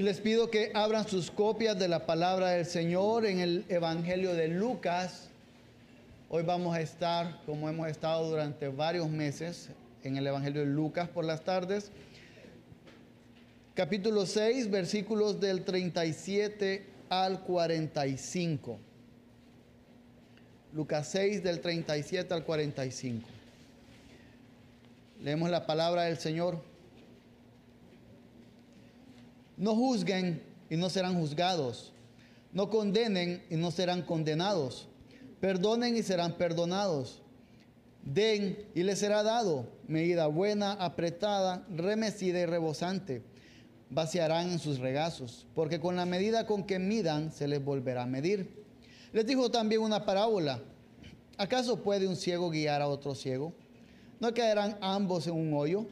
Y les pido que abran sus copias de la palabra del Señor en el Evangelio de Lucas. Hoy vamos a estar, como hemos estado durante varios meses, en el Evangelio de Lucas por las tardes. Capítulo 6, versículos del 37 al 45. Lucas 6 del 37 al 45. Leemos la palabra del Señor. No juzguen y no serán juzgados. No condenen y no serán condenados. Perdonen y serán perdonados. Den y les será dado. Medida buena, apretada, remecida y rebosante. Vaciarán en sus regazos, porque con la medida con que midan se les volverá a medir. Les dijo también una parábola. ¿Acaso puede un ciego guiar a otro ciego? ¿No caerán ambos en un hoyo?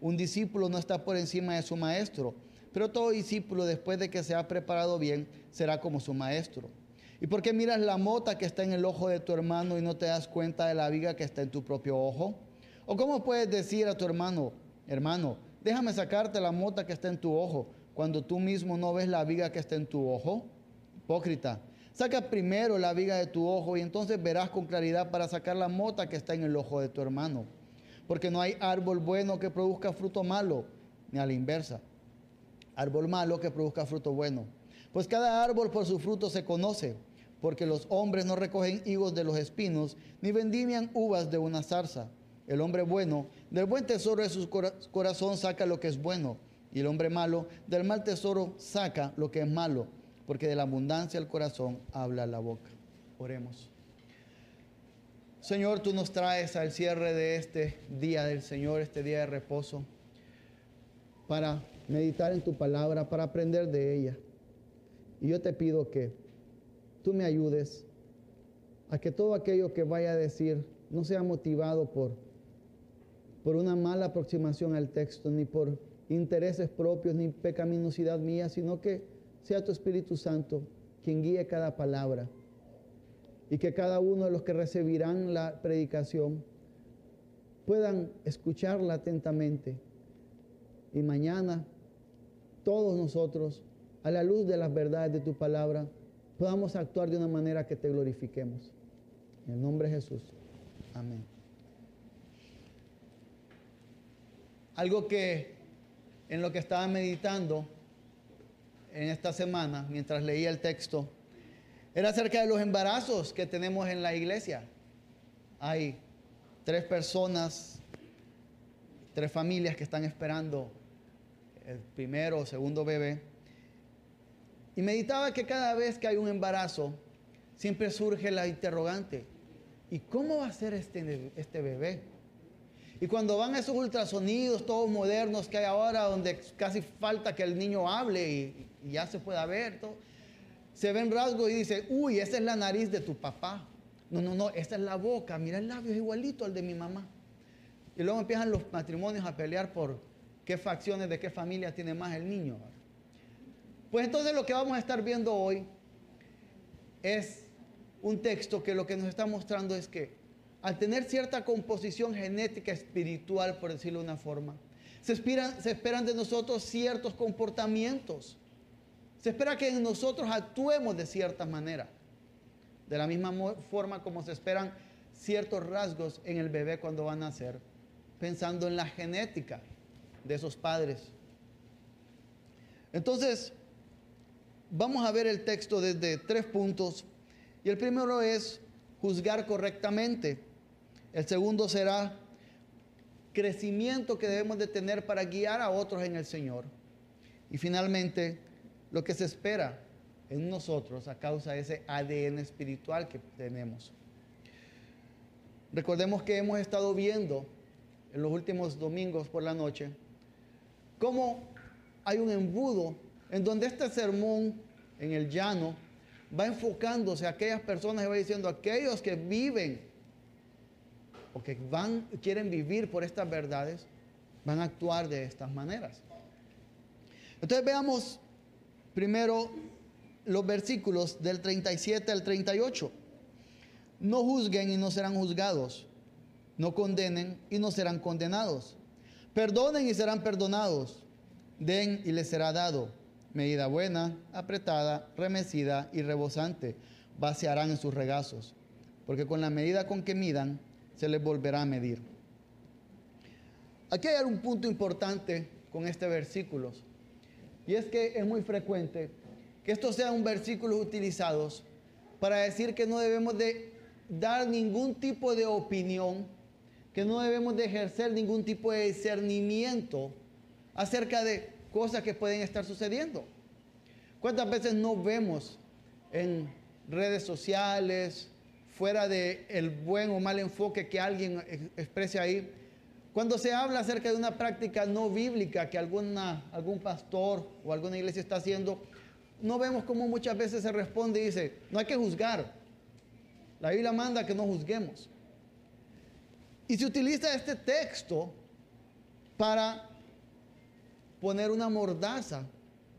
Un discípulo no está por encima de su maestro pero todo discípulo, después de que se ha preparado bien, será como su maestro. ¿Y por qué miras la mota que está en el ojo de tu hermano y no te das cuenta de la viga que está en tu propio ojo? ¿O cómo puedes decir a tu hermano, hermano, déjame sacarte la mota que está en tu ojo, cuando tú mismo no ves la viga que está en tu ojo? Hipócrita, saca primero la viga de tu ojo y entonces verás con claridad para sacar la mota que está en el ojo de tu hermano. Porque no hay árbol bueno que produzca fruto malo, ni a la inversa árbol malo que produzca fruto bueno. Pues cada árbol por su fruto se conoce, porque los hombres no recogen higos de los espinos, ni vendimian uvas de una zarza. El hombre bueno, del buen tesoro de su corazón saca lo que es bueno, y el hombre malo, del mal tesoro saca lo que es malo, porque de la abundancia del corazón habla la boca. Oremos. Señor, tú nos traes al cierre de este día del Señor, este día de reposo, para meditar en tu palabra, para aprender de ella. Y yo te pido que tú me ayudes a que todo aquello que vaya a decir no sea motivado por, por una mala aproximación al texto, ni por intereses propios, ni pecaminosidad mía, sino que sea tu Espíritu Santo quien guíe cada palabra y que cada uno de los que recibirán la predicación puedan escucharla atentamente y mañana todos nosotros, a la luz de las verdades de tu palabra, podamos actuar de una manera que te glorifiquemos. En el nombre de Jesús. Amén. Algo que en lo que estaba meditando en esta semana, mientras leía el texto, era acerca de los embarazos que tenemos en la iglesia. Hay tres personas, tres familias que están esperando el primero o segundo bebé. Y meditaba que cada vez que hay un embarazo, siempre surge la interrogante, ¿y cómo va a ser este, este bebé? Y cuando van esos ultrasonidos todos modernos que hay ahora, donde casi falta que el niño hable y, ya se pueda ver, todo, se ven rasgos y dice, uy, esa es la nariz de tu papá. No, no, no, esta es la boca, mira el labio es igualito al de mi mamá. Y luego empiezan los matrimonios a pelear por qué facciones de qué familia tiene más el niño. Pues entonces lo que vamos a estar viendo hoy es un texto que lo que nos está mostrando es que al tener cierta composición genética espiritual, por decirlo de una forma, se esperan, de nosotros ciertos comportamientos. Se espera que en nosotros actuemos de cierta manera. De la misma forma como se esperan ciertos rasgos en el bebé cuando va a nacer, pensando en la genética de esos padres. Entonces, vamos a ver el texto desde tres puntos. Y el primero es juzgar correctamente. El segundo será crecimiento que debemos de tener para guiar a otros en el Señor. Y finalmente, lo que se espera en nosotros a causa de ese ADN espiritual que tenemos. Recordemos que hemos estado viendo en los últimos domingos por la noche cómo hay un embudo en donde este sermón en el llano va enfocándose a aquellas personas y va diciendo, aquellos que viven o que van, quieren vivir por estas verdades, van a actuar de estas maneras. Entonces veamos primero los versículos del 37 al 38. No juzguen y no serán juzgados. No condenen y no serán condenados. Perdonen y serán perdonados. Den y les será dado. medida buena, apretada, remecida y rebosante, vaciarán en sus regazos, porque con la medida con que midan, se les volverá a medir. Aquí hay un punto importante con este versículo, y es que es muy frecuente que estos sean versículos utilizados para decir que no debemos de dar ningún tipo de opinión, que no debemos de ejercer ningún tipo de discernimiento acerca de cosas que pueden estar sucediendo. ¿Cuántas veces no vemos en redes sociales, fuera del el buen o mal enfoque que alguien exprese ahí, cuando se habla acerca de una práctica no bíblica que alguna, algún pastor o alguna iglesia está haciendo, no vemos cómo muchas veces se responde y dice, no hay que juzgar. La Biblia manda que no juzguemos. Y se utiliza este texto para poner una mordaza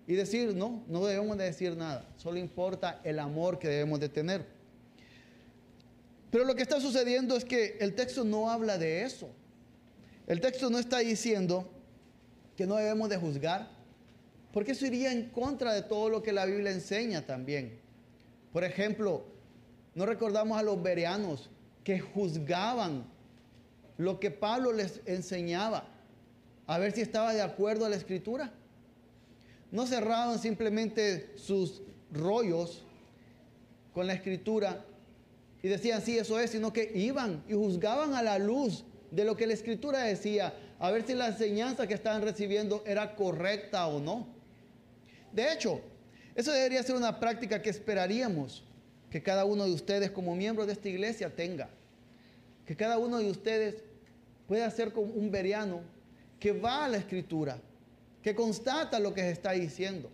y decir, no, no debemos de decir nada, solo importa el amor que debemos de tener. Pero lo que está sucediendo es que el texto no habla de eso. El texto no está diciendo que no debemos de juzgar, porque eso iría en contra de todo lo que la Biblia enseña también. Por ejemplo, no recordamos a los bereanos que juzgaban lo que Pablo les enseñaba a ver si estaba de acuerdo a la escritura. No cerraban simplemente sus rollos con la escritura y decían, sí, eso es, sino que iban y juzgaban a la luz de lo que la escritura decía, a ver si la enseñanza que estaban recibiendo era correcta o no. De hecho, eso debería ser una práctica que esperaríamos que cada uno de ustedes como miembros de esta iglesia tenga. Que cada uno de ustedes pueda ser como un veriano que va a la escritura, que constata lo que se está diciendo.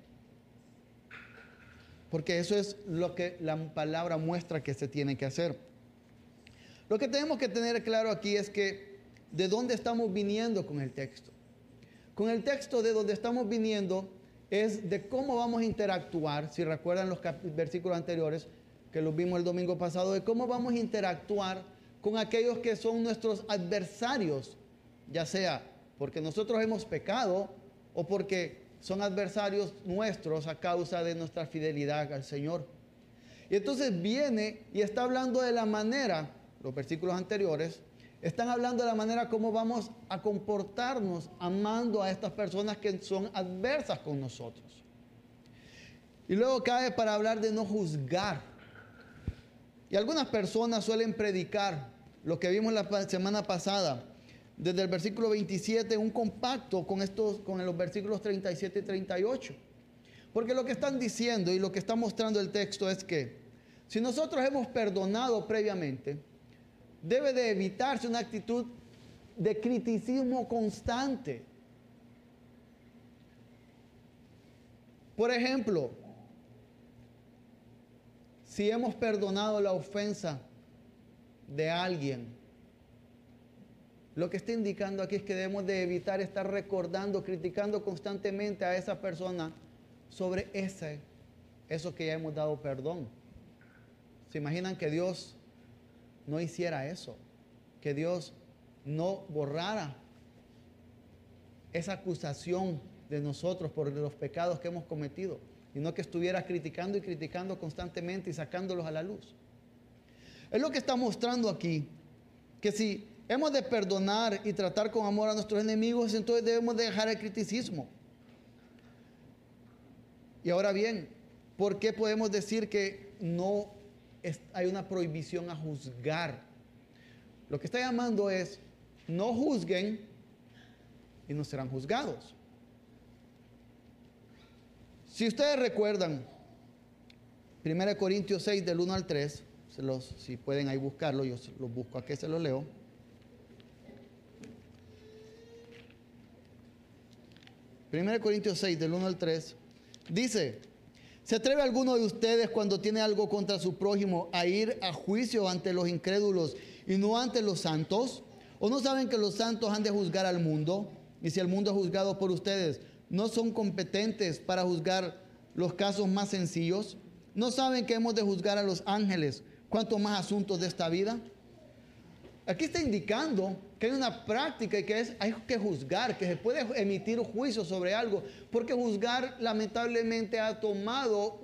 Porque eso es lo que la palabra muestra que se tiene que hacer. Lo que tenemos que tener claro aquí es que de dónde estamos viniendo con el texto. Con el texto de donde estamos viniendo es de cómo vamos a interactuar, si recuerdan los versículos anteriores que los vimos el domingo pasado, de cómo vamos a interactuar con aquellos que son nuestros adversarios, ya sea porque nosotros hemos pecado o porque son adversarios nuestros a causa de nuestra fidelidad al Señor. Y entonces viene y está hablando de la manera, los versículos anteriores, están hablando de la manera como vamos a comportarnos amando a estas personas que son adversas con nosotros. Y luego cae para hablar de no juzgar. Y algunas personas suelen predicar lo que vimos la semana pasada, desde el versículo 27 un compacto con, estos, con los versículos 37 y 38. Porque lo que están diciendo y lo que está mostrando el texto es que si nosotros hemos perdonado previamente, debe de evitarse una actitud de criticismo constante. Por ejemplo, si hemos perdonado la ofensa de alguien, lo que está indicando aquí es que debemos de evitar estar recordando, criticando constantemente a esa persona sobre ese, eso que ya hemos dado perdón. ¿Se imaginan que Dios no hiciera eso? Que Dios no borrara esa acusación de nosotros por los pecados que hemos cometido, y no que estuviera criticando y criticando constantemente y sacándolos a la luz. Es lo que está mostrando aquí, que si hemos de perdonar y tratar con amor a nuestros enemigos, entonces debemos dejar el criticismo. Y ahora bien, ¿por qué podemos decir que no hay una prohibición a juzgar? Lo que está llamando es, no juzguen y no serán juzgados. Si ustedes recuerdan, 1 Corintios 6 del 1 al 3, si pueden ahí buscarlo, yo lo busco aquí, se lo leo. 1 Corintios 6, del 1 al 3, dice, ¿se atreve alguno de ustedes cuando tiene algo contra su prójimo a ir a juicio ante los incrédulos y no ante los santos? ¿O no saben que los santos han de juzgar al mundo? Y si el mundo es juzgado por ustedes, ¿no son competentes para juzgar los casos más sencillos? ¿No saben que hemos de juzgar a los ángeles? ¿Cuánto más asuntos de esta vida? aquí está indicando que hay una práctica y que es, hay que juzgar, que se puede emitir juicio sobre algo, porque juzgar lamentablemente ha tomado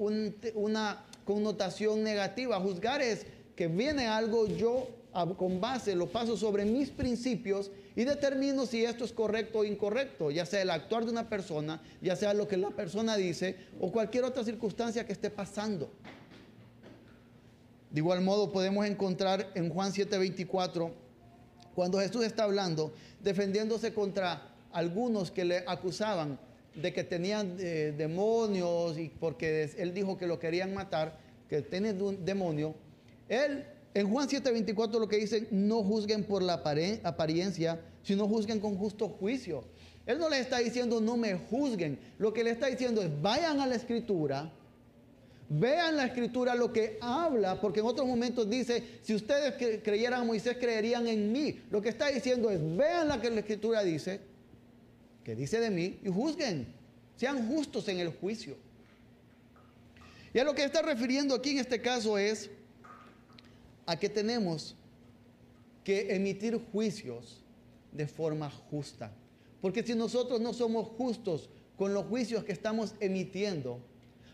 una connotación negativa. Juzgar es que viene algo, yo con base lo paso sobre mis principios y determino si esto es correcto o incorrecto, ya sea el actuar de una persona, ya sea lo que la persona dice o cualquier otra circunstancia que esté pasando. De igual modo podemos encontrar en Juan 7:24, cuando Jesús está hablando, defendiéndose contra algunos que le acusaban de que tenían eh, demonios y porque él dijo que lo querían matar, que tiene un demonio, él en Juan 7:24 lo que dice, no juzguen por la apariencia, sino juzguen con justo juicio. Él no le está diciendo no me juzguen, lo que le está diciendo es vayan a la escritura, vean la escritura lo que habla, porque en otros momentos dice, si ustedes creyeran a Moisés creerían en mí. Lo que está diciendo es vean lo que la escritura dice, que dice de mí, y juzguen, sean justos en el juicio. Y a lo que está refiriendo aquí en este caso es a que tenemos que emitir juicios de forma justa. Porque si nosotros no somos justos con los juicios que estamos emitiendo,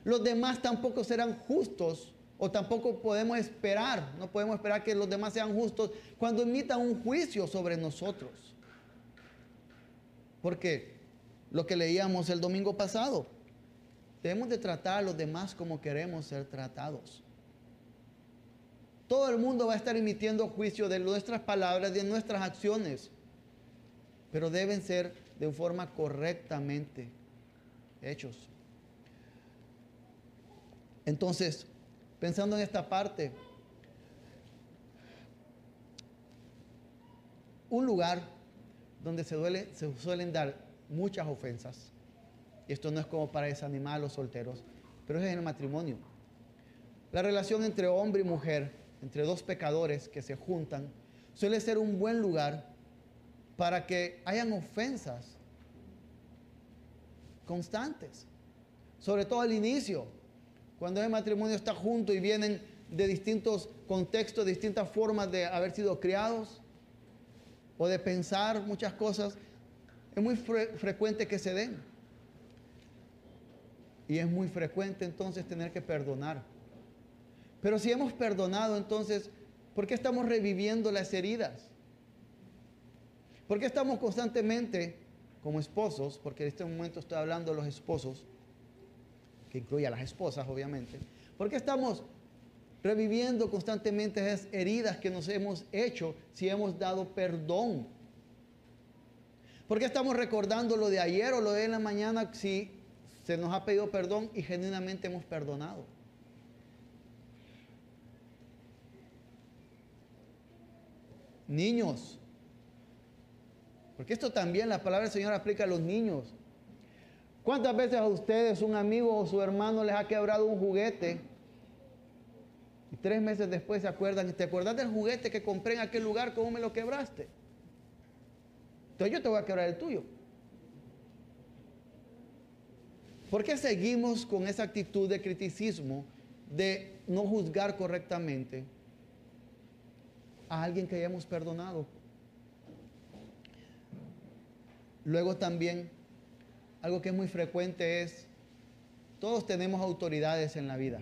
los demás tampoco serán justos o tampoco podemos esperar, no podemos esperar que los demás sean justos cuando emitan un juicio sobre nosotros. Porque lo que leíamos el domingo pasado, debemos de tratar a los demás como queremos ser tratados. Todo el mundo va a estar emitiendo juicio de nuestras palabras, de nuestras acciones, pero deben ser de forma correctamente hechos. Entonces, pensando en esta parte, un lugar donde se, se suelen dar muchas ofensas, y esto no es como para desanimar a los solteros, pero es en el matrimonio. La relación entre hombre y mujer entre dos pecadores que se juntan, suele ser un buen lugar para que hayan ofensas constantes, sobre todo al inicio, cuando el matrimonio está junto y vienen de distintos contextos, distintas formas de haber sido criados o de pensar muchas cosas, es muy frecuente que se den. Y es muy frecuente entonces tener que perdonar. Pero si hemos perdonado, entonces, ¿por qué estamos reviviendo las heridas? ¿Por qué estamos constantemente como esposos, porque en este momento estoy hablando de los esposos, que incluye a las esposas, obviamente, ¿por qué estamos reviviendo constantemente esas heridas que nos hemos hecho si hemos dado perdón? ¿Por qué estamos recordando lo de ayer o lo de la mañana si se nos ha pedido perdón y genuinamente hemos perdonado? Niños. Porque esto también la palabra del Señor aplica a los niños. ¿Cuántas veces a ustedes un amigo o su hermano les ha quebrado un juguete? Y tres meses después se acuerdan, ¿te acuerdas del juguete que compré en aquel lugar? ¿Cómo me lo quebraste? Entonces yo te voy a quebrar el tuyo. ¿Por qué seguimos con esa actitud de criticismo, de no juzgar correctamente? A alguien que hayamos perdonado. Luego también, algo que es muy frecuente es, todos tenemos autoridades en la vida.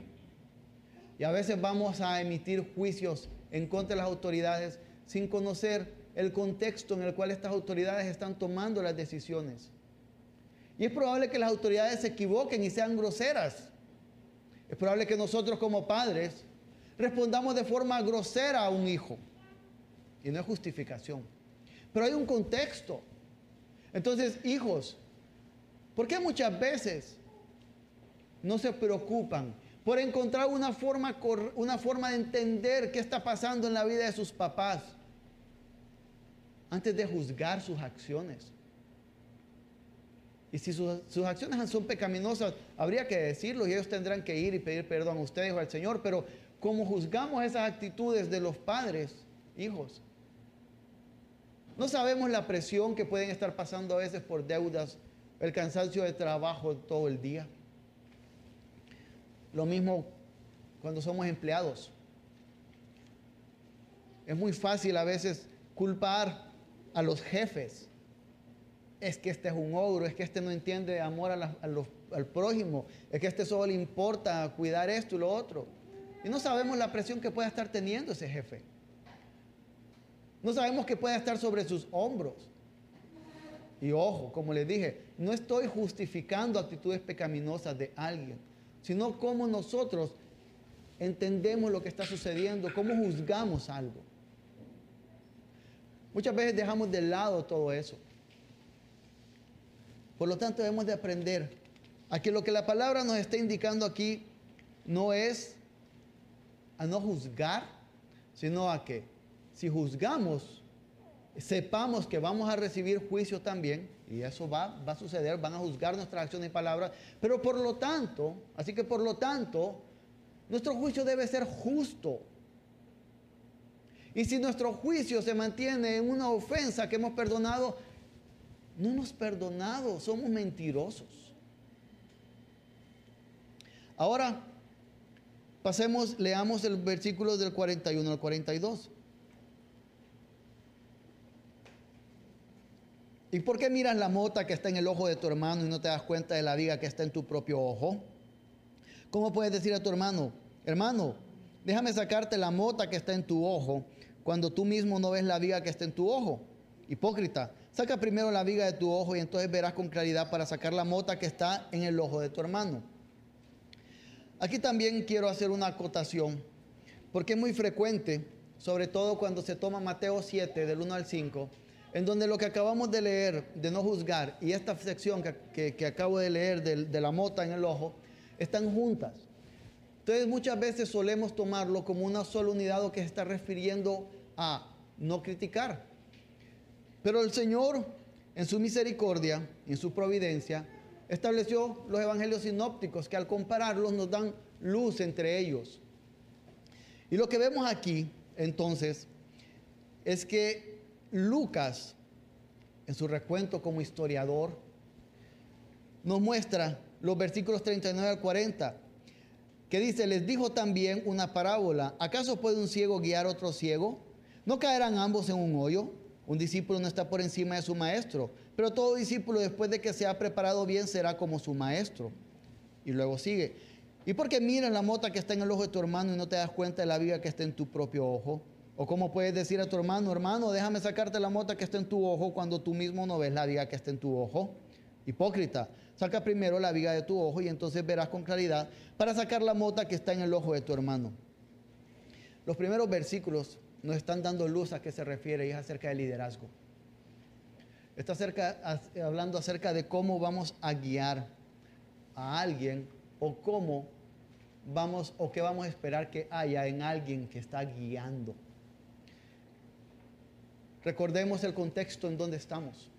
Y a veces vamos a emitir juicios en contra de las autoridades sin conocer el contexto en el cual estas autoridades están tomando las decisiones. Y es probable que las autoridades se equivoquen y sean groseras. Es probable que nosotros como padres respondamos de forma grosera a un hijo y no es justificación. Pero hay un contexto. Entonces, hijos, ¿por qué muchas veces no se preocupan por encontrar una forma, una forma de entender qué está pasando en la vida de sus papás antes de juzgar sus acciones? Y si sus, sus, acciones son pecaminosas, habría que decirlo y ellos tendrán que ir y pedir perdón a ustedes o al Señor. Pero como juzgamos esas actitudes de los padres, hijos, no sabemos la presión que pueden estar pasando a veces por deudas, el cansancio de trabajo todo el día. Lo mismo cuando somos empleados. Es muy fácil a veces culpar a los jefes. Es que este es un ogro, es que este no entiende amor al prójimo, es que este solo le importa cuidar esto y lo otro. Y no sabemos la presión que pueda estar teniendo ese jefe. No sabemos que pueda estar sobre sus hombros. Y ojo, como les dije, no estoy justificando actitudes pecaminosas de alguien, sino cómo nosotros entendemos lo que está sucediendo, cómo juzgamos algo. Muchas veces dejamos de lado todo eso. Por lo tanto, debemos de aprender a que lo que la palabra nos está indicando aquí no es a no juzgar, sino a que si juzgamos, sepamos que vamos a recibir juicio también, y eso va, va a suceder, van a juzgar nuestras acciones y palabras, pero por lo tanto, así que por lo tanto, nuestro juicio debe ser justo. Y si nuestro juicio se mantiene en una ofensa que hemos perdonado, no hemos perdonado, somos mentirosos. Ahora, pasemos, leamos el versículo del 41 al 42. ¿Y por qué miras la mota que está en el ojo de tu hermano y no te das cuenta de la viga que está en tu propio ojo? ¿Cómo puedes decir a tu hermano, hermano, déjame sacarte la mota que está en tu ojo cuando tú mismo no ves la viga que está en tu ojo? Hipócrita, saca primero la viga de tu ojo y entonces verás con claridad para sacar la mota que está en el ojo de tu hermano. Aquí también quiero hacer una acotación, porque es muy frecuente, sobre todo cuando se toma Mateo 7 del 1 al 5, en donde lo que acabamos de leer, de no juzgar, y esta sección que, acabo de leer de la mota en el ojo, están juntas. Entonces muchas veces solemos tomarlo como una sola unidad que se está refiriendo a no criticar. Pero el Señor, en su misericordia, en su providencia, estableció los evangelios sinópticos que al compararlos nos dan luz entre ellos. Y lo que vemos aquí, entonces, es que Lucas, en su recuento como historiador, nos muestra los versículos 39 al 40, que dice, les dijo también una parábola, ¿acaso puede un ciego guiar a otro ciego? ¿No caerán ambos en un hoyo? Un discípulo no está por encima de su maestro, pero todo discípulo después de que se ha preparado bien será como su maestro. Y luego sigue, ¿y por qué miras la mota que está en el ojo de tu hermano y no te das cuenta de la viga que está en tu propio ojo? ¿O cómo puedes decir a tu hermano, hermano, déjame sacarte la mota que está en tu ojo cuando tú mismo no ves la viga que está en tu ojo? Hipócrita, Saca primero la viga de tu ojo y entonces verás con claridad para sacar la mota que está en el ojo de tu hermano. Los primeros versículos nos están dando luz a qué se refiere y es acerca del liderazgo. Está hablando acerca de cómo vamos a guiar a alguien o cómo vamos o qué vamos a esperar que haya en alguien que está guiando. Recordemos el contexto en donde estamos.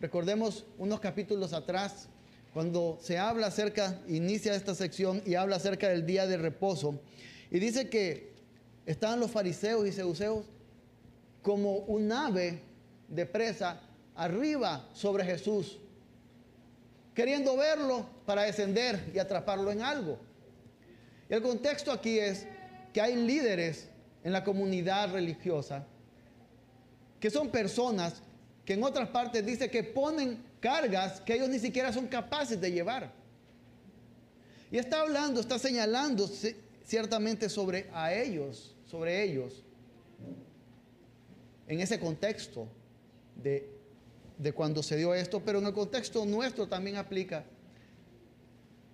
Recordemos unos capítulos atrás, cuando se habla acerca, inicia esta sección y habla acerca del día de reposo, y dice que estaban los fariseos y seduceos como un ave de presa arriba sobre Jesús, queriendo verlo para descender y atraparlo en algo. El contexto aquí es que hay líderes en la comunidad religiosa que son personas que en otras partes dice que ponen cargas que ellos ni siquiera son capaces de llevar. Y está hablando, está señalando ciertamente sobre a ellos, sobre ellos, en ese contexto de, de cuando se dio esto, pero en el contexto nuestro también aplica,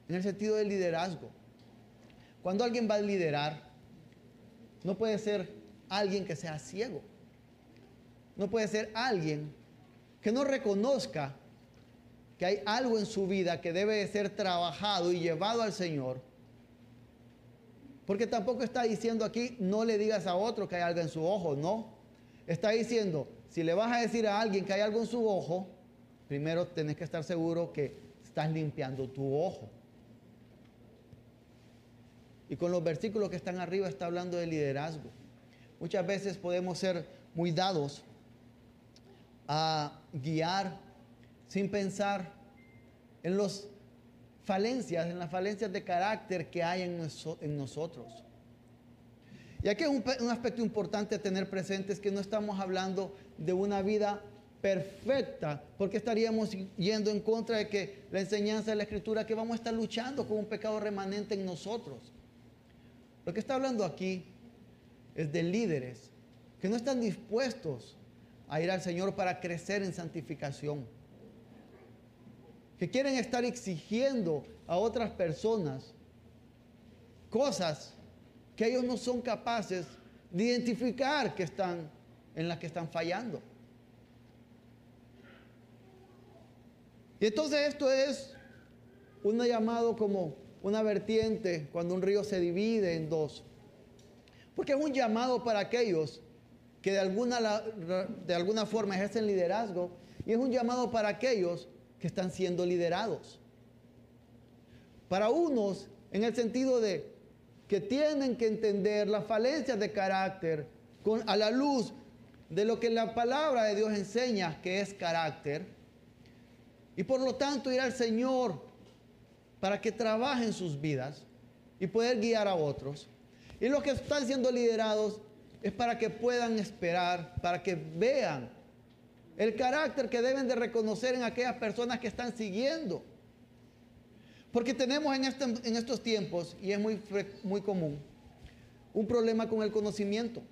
en el sentido del liderazgo. Cuando alguien va a liderar, no puede ser alguien que sea ciego. No puede ser alguien que no reconozca que hay algo en su vida que debe ser trabajado y llevado al Señor. Porque tampoco está diciendo aquí, no le digas a otro que hay algo en su ojo, no. Está diciendo, si le vas a decir a alguien que hay algo en su ojo, primero tenés que estar seguro que estás limpiando tu ojo. Y con los versículos que están arriba está hablando de liderazgo. Muchas veces podemos ser muy dados a guiar sin pensar en las falencias, en las falencias de carácter que hay en, nosotros. Y aquí un, un aspecto importante a tener presente es que no estamos hablando de una vida perfecta, porque estaríamos yendo en contra de que la enseñanza de la escritura que vamos a estar luchando con un pecado remanente en nosotros. Lo que está hablando aquí es de líderes que no están dispuestos a ir al Señor para crecer en santificación, que quieren estar exigiendo a otras personas cosas que ellos no son capaces de identificar que están en las que están fallando. Y entonces esto es un llamado como una vertiente cuando un río se divide en dos. Porque es un llamado para aquellos que de alguna, de alguna forma ejercen liderazgo y es un llamado para aquellos que están siendo liderados. Para unos, en el sentido de que tienen que entender las falencias de carácter a la luz de lo que la palabra de Dios enseña que es carácter y por lo tanto ir al Señor para que trabaje en sus vidas y poder guiar a otros. Y los que están siendo liderados es para que puedan esperar, para que vean el carácter que deben de reconocer en aquellas personas que están siguiendo. Porque tenemos en, este, en estos tiempos, y es muy, muy común, un problema con el conocimiento.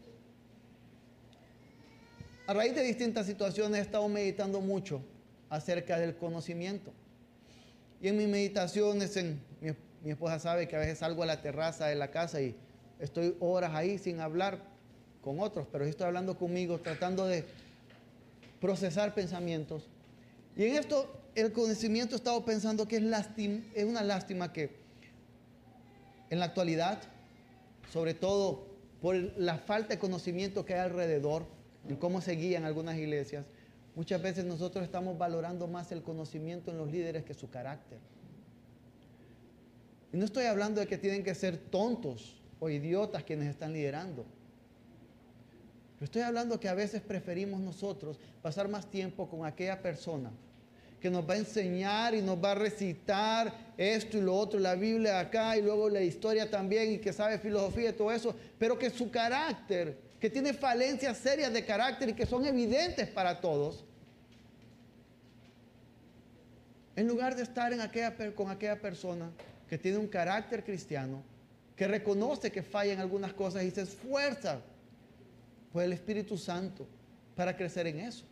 A raíz de distintas situaciones he estado meditando mucho acerca del conocimiento. Y en mis meditaciones, mi, esposa sabe que a veces salgo a la terraza de la casa y estoy horas ahí sin hablar con otros, pero estoy hablando conmigo, tratando de procesar pensamientos. Y en esto, el conocimiento he estado pensando que es, es una lástima que en la actualidad, sobre todo por la falta de conocimiento que hay alrededor, en cómo se guían algunas iglesias, Muchas veces nosotros estamos valorando más el conocimiento en los líderes que su carácter. Y no estoy hablando de que tienen que ser tontos o idiotas quienes están liderando. Pero estoy hablando que a veces preferimos nosotros pasar más tiempo con aquella persona que nos va a enseñar y nos va a recitar esto y lo otro, la Biblia acá y luego la historia también y que sabe filosofía y todo eso, pero que su carácter, que tiene falencias serias de carácter y que son evidentes para todos, En lugar de estar con aquella persona que tiene un carácter cristiano, que reconoce que falla en algunas cosas y se esfuerza por el Espíritu Santo para crecer en eso.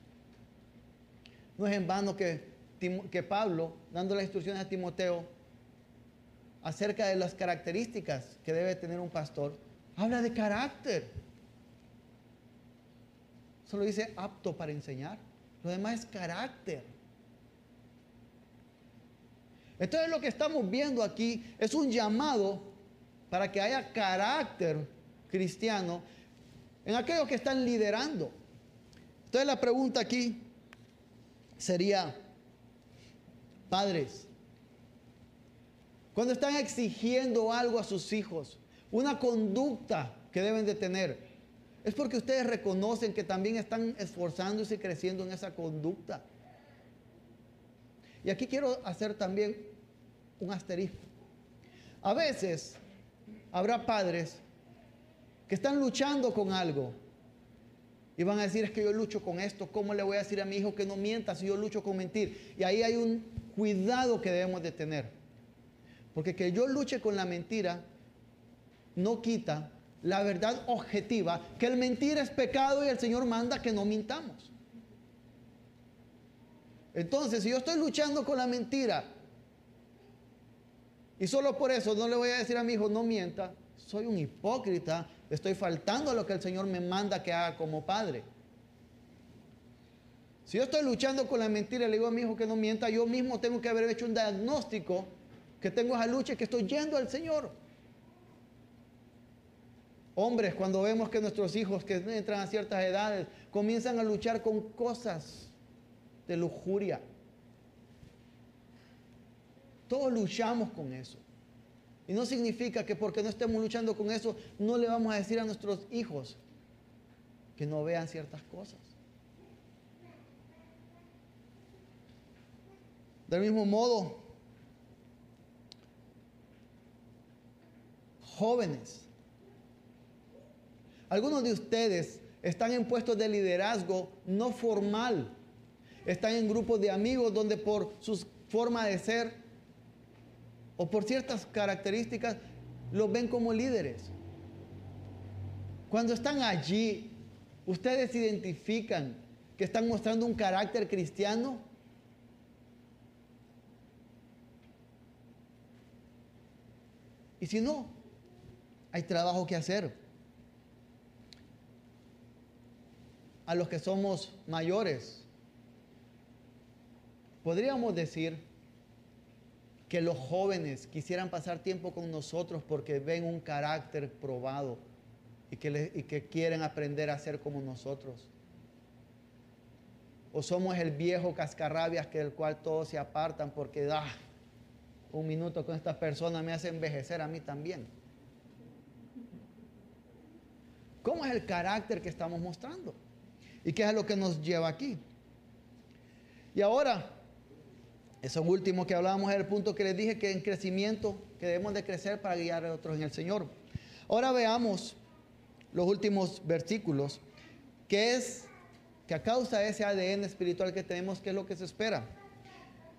No es en vano que, que Pablo, dando las instrucciones a Timoteo acerca de las características que debe tener un pastor, habla de carácter. Solo dice apto para enseñar. Lo demás es carácter. Entonces lo que estamos viendo aquí es un llamado para que haya carácter cristiano en aquellos que están liderando. Entonces la pregunta aquí sería, padres, cuando están exigiendo algo a sus hijos, una conducta que deben de tener, es porque ustedes reconocen que también están esforzándose y creciendo en esa conducta. Y aquí quiero hacer también un asterisco. A veces habrá padres que están luchando con algo y van a decir, es que yo lucho con esto, ¿cómo le voy a decir a mi hijo que no mienta si yo lucho con mentir? Y ahí hay un cuidado que debemos de tener. Porque que yo luche con la mentira no quita la verdad objetiva, que el mentir es pecado y el Señor manda que no mintamos. Entonces, si yo estoy luchando con la mentira y solo por eso no le voy a decir a mi hijo, no mienta, soy un hipócrita, estoy faltando a lo que el Señor me manda que haga como padre. Si yo estoy luchando con la mentira le digo a mi hijo que no mienta, yo mismo tengo que haber hecho un diagnóstico que tengo esa lucha y que estoy yendo al Señor. Hombres, cuando vemos que nuestros hijos que entran a ciertas edades comienzan a luchar con cosas de lujuria. Todos luchamos con eso. Y no significa que porque no estemos luchando con eso, no le vamos a decir a nuestros hijos que no vean ciertas cosas. Del mismo modo, jóvenes, Algunos de ustedes están en puestos de liderazgo no formal. Están en grupos de amigos donde por su forma de ser o por ciertas características los ven como líderes. Cuando están allí, ustedes identifican que están mostrando un carácter cristiano. Y si no, hay trabajo que hacer. A los que somos mayores, podríamos decir que los jóvenes quisieran pasar tiempo con nosotros porque ven un carácter probado y que, que quieren aprender a ser como nosotros. O somos el viejo cascarrabias que del cual todos se apartan porque da ah, un minuto con esta persona me hace envejecer a mí también. ¿Cómo es el carácter que estamos mostrando? ¿Y qué es lo que nos lleva aquí? Y ahora, eso último que hablábamos es el punto que les dije que en crecimiento, que debemos de crecer para guiar a otros en el Señor. Ahora veamos los últimos versículos, que es que a causa de ese ADN espiritual que tenemos, ¿qué es lo que se espera?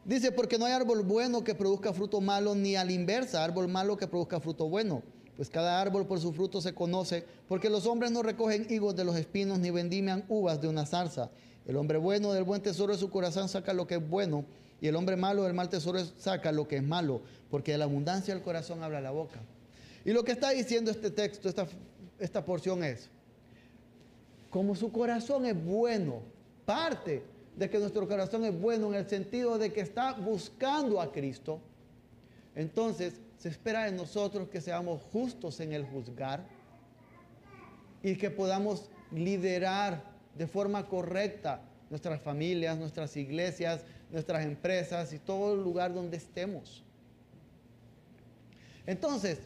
Dice, porque no hay árbol bueno que produzca fruto malo, ni a la inversa, árbol malo que produzca fruto bueno. Pues cada árbol por su fruto se conoce, porque los hombres no recogen higos de los espinos, ni vendimian uvas de una zarza. El hombre bueno del buen tesoro de su corazón saca lo que es bueno, y el hombre malo del mal tesoro saca lo que es malo, porque de la abundancia del corazón habla la boca. Y lo que está diciendo este texto, esta, esta porción es, como su corazón es bueno, parte de que nuestro corazón es bueno en el sentido de que está buscando a Cristo, entonces se espera de nosotros que seamos justos en el juzgar y que podamos liderar de forma correcta nuestras familias, nuestras iglesias, nuestras empresas y todo el lugar donde estemos. Entonces,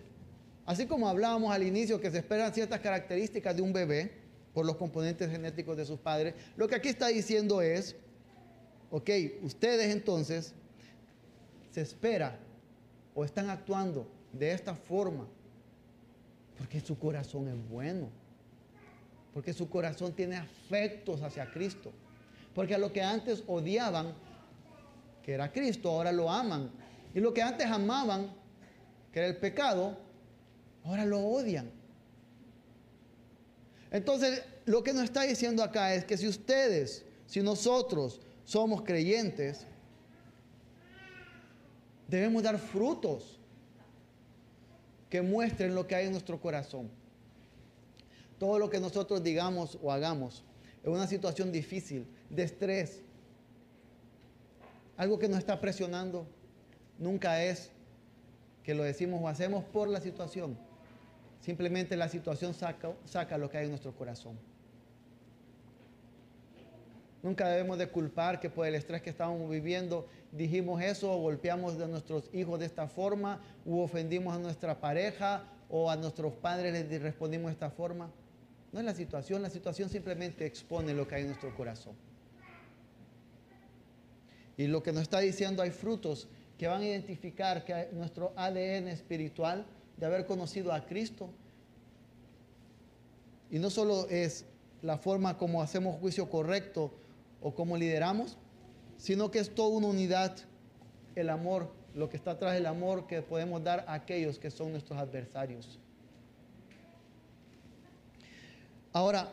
así como hablábamos al inicio que se esperan ciertas características de un bebé por los componentes genéticos de sus padres, lo que aquí está diciendo es, ok, ustedes entonces se espera o están actuando de esta forma porque su corazón es bueno, porque su corazón tiene afectos hacia Cristo, porque a lo que antes odiaban, que era Cristo, ahora lo aman, y lo que antes amaban, que era el pecado, ahora lo odian. Entonces, lo que nos está diciendo acá es que si ustedes, si nosotros somos creyentes, Debemos dar frutos que muestren lo que hay en nuestro corazón. Todo lo que nosotros digamos o hagamos en una situación difícil, de estrés, algo que nos está presionando, nunca es que lo decimos o hacemos por la situación. Simplemente la situación saca, saca lo que hay en nuestro corazón. Nunca debemos de culpar que por el estrés que estamos viviendo dijimos eso o golpeamos a nuestros hijos de esta forma u ofendimos a nuestra pareja o a nuestros padres les respondimos de esta forma. No es la situación, la situación simplemente expone lo que hay en nuestro corazón. Y lo que nos está diciendo hay frutos que van a identificar que nuestro ADN espiritual de haber conocido a Cristo. Y no solo es la forma como hacemos juicio correcto o como lideramos, sino que es toda una unidad, el amor, lo que está atrás del amor que podemos dar a aquellos que son nuestros adversarios. Ahora,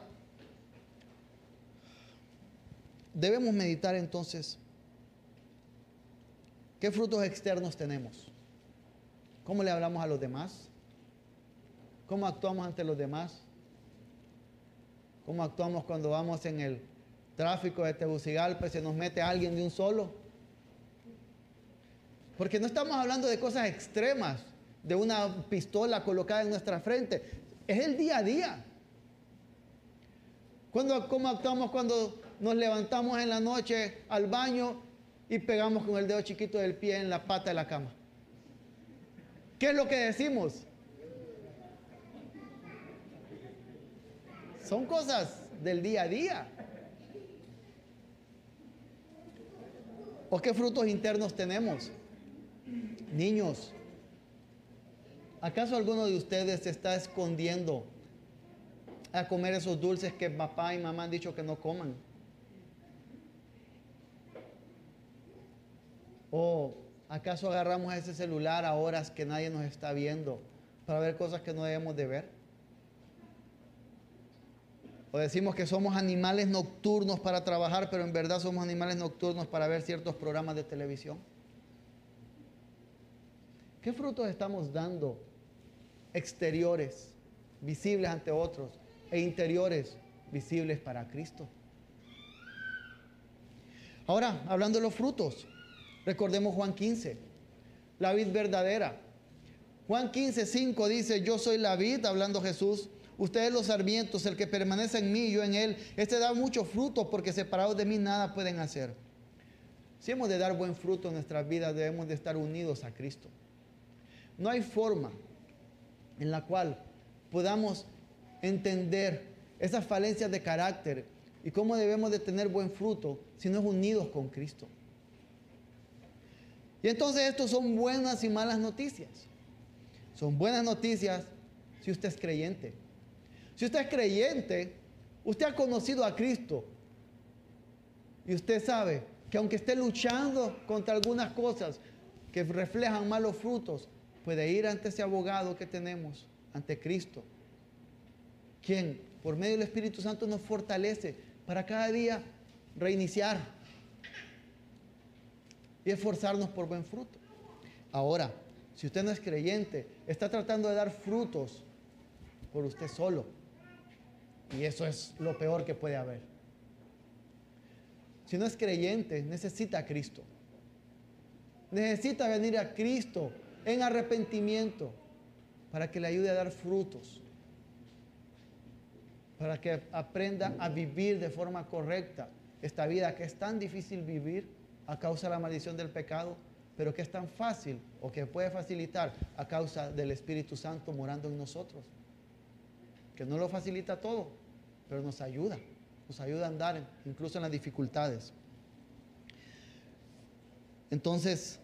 debemos meditar entonces qué frutos externos tenemos, cómo le hablamos a los demás, cómo actuamos ante los demás, cómo actuamos cuando vamos en el tráfico de Tegucigalpa se nos mete alguien de un solo. Porque no estamos hablando de cosas extremas, de una pistola colocada en nuestra frente. Es el día a día. ¿Cómo actuamos cuando nos levantamos en la noche al baño y pegamos con el dedo chiquito del pie en la pata de la cama? ¿Qué es lo que decimos? Son cosas del día a día. ¿O qué frutos internos tenemos? Niños, ¿acaso alguno de ustedes se está escondiendo a comer esos dulces que papá y mamá han dicho que no coman. ¿O acaso agarramos ese celular a horas que nadie nos está viendo para ver cosas que no debemos de ver? O decimos que somos animales nocturnos para trabajar, pero en verdad somos animales nocturnos para ver ciertos programas de televisión. ¿Qué frutos estamos dando exteriores, visibles ante otros, e interiores, visibles para Cristo? Ahora, hablando de los frutos, recordemos Juan 15, la vid verdadera. Juan 15, 5 dice, yo soy la vid, hablando Jesús, ustedes los sarmientos, el que permanece en mí yo en él, este da mucho fruto porque separados de mí nada pueden hacer. Si hemos de dar buen fruto en nuestras vidas, debemos de estar unidos a Cristo. No hay forma en la cual podamos entender esas falencias de carácter y cómo debemos de tener buen fruto si no es unidos con Cristo. Y entonces estos son buenas y malas noticias. Son buenas noticias si usted es creyente. Si usted es creyente, usted ha conocido a Cristo y usted sabe que aunque esté luchando contra algunas cosas que reflejan malos frutos, puede ir ante ese abogado que tenemos, ante Cristo, quien por medio del Espíritu Santo nos fortalece para cada día reiniciar y esforzarnos por buen fruto. Ahora, si usted no es creyente, está tratando de dar frutos por usted solo. Y eso es lo peor que puede haber. Si no es creyente, necesita a Cristo. Necesita venir a Cristo en arrepentimiento para que le ayude a dar frutos, para que aprenda a vivir de forma correcta esta vida que es tan difícil vivir a causa de la maldición del pecado, pero que es tan fácil o que puede facilitar a causa del Espíritu Santo morando en nosotros. Que no lo facilita todo, pero nos ayuda, nos ayuda a andar incluso en las dificultades. Entonces,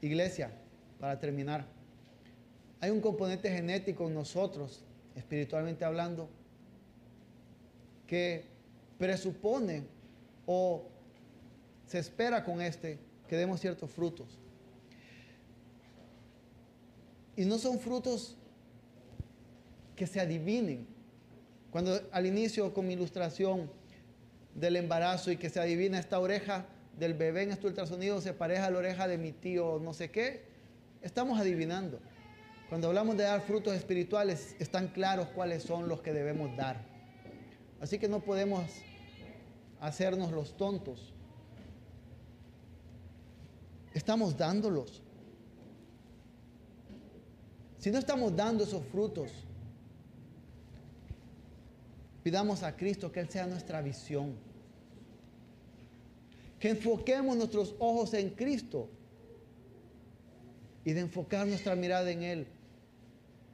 iglesia, para terminar, hay un componente genético en nosotros, espiritualmente hablando, que presupone o se espera con este que demos ciertos frutos. Y no son frutos que se adivinen. Cuando al inicio con mi ilustración del embarazo y que se adivina esta oreja del bebé en este ultrasonido se pareja a la oreja de mi tío no sé qué, estamos adivinando. Cuando hablamos de dar frutos espirituales, están claros cuáles son los que debemos dar. Así que no podemos hacernos los tontos. Estamos dándolos. Si no estamos dando esos frutos, pidamos a Cristo que Él sea nuestra visión. Que enfoquemos nuestros ojos en Cristo y de enfocar nuestra mirada en Él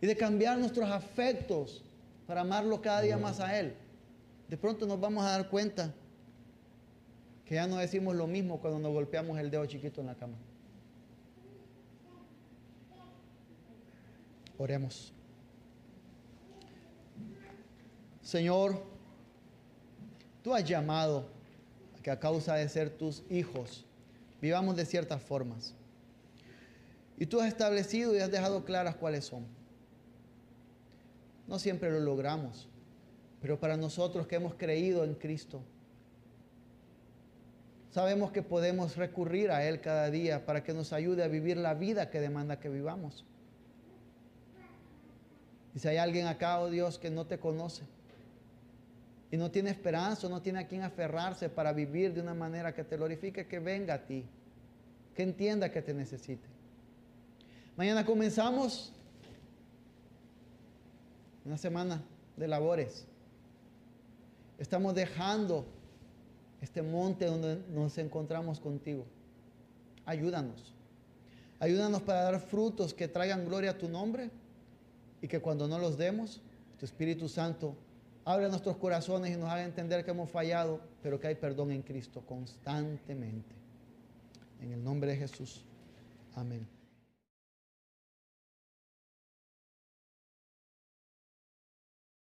y de cambiar nuestros afectos para amarlo cada día más a Él. De pronto nos vamos a dar cuenta que ya no decimos lo mismo cuando nos golpeamos el dedo chiquito en la cama. Oremos. Señor, tú has llamado a que a causa de ser tus hijos vivamos de ciertas formas. Y tú has establecido y has dejado claras cuáles son. No siempre lo logramos, pero para nosotros que hemos creído en Cristo, sabemos que podemos recurrir a Él cada día para que nos ayude a vivir la vida que demanda que vivamos. Y si hay alguien acá, oh Dios, que no te conoce y no tiene esperanza, no tiene a quien aferrarse para vivir de una manera que te glorifique, que venga a ti, que entienda que te necesite. Mañana comenzamos una semana de labores. Estamos dejando este monte donde nos encontramos contigo. Ayúdanos. Ayúdanos para dar frutos que traigan gloria a tu nombre y que cuando no los demos, tu Espíritu Santo abra nuestros corazones y nos haga entender que hemos fallado, pero que hay perdón en Cristo constantemente. En el nombre de Jesús. Amén.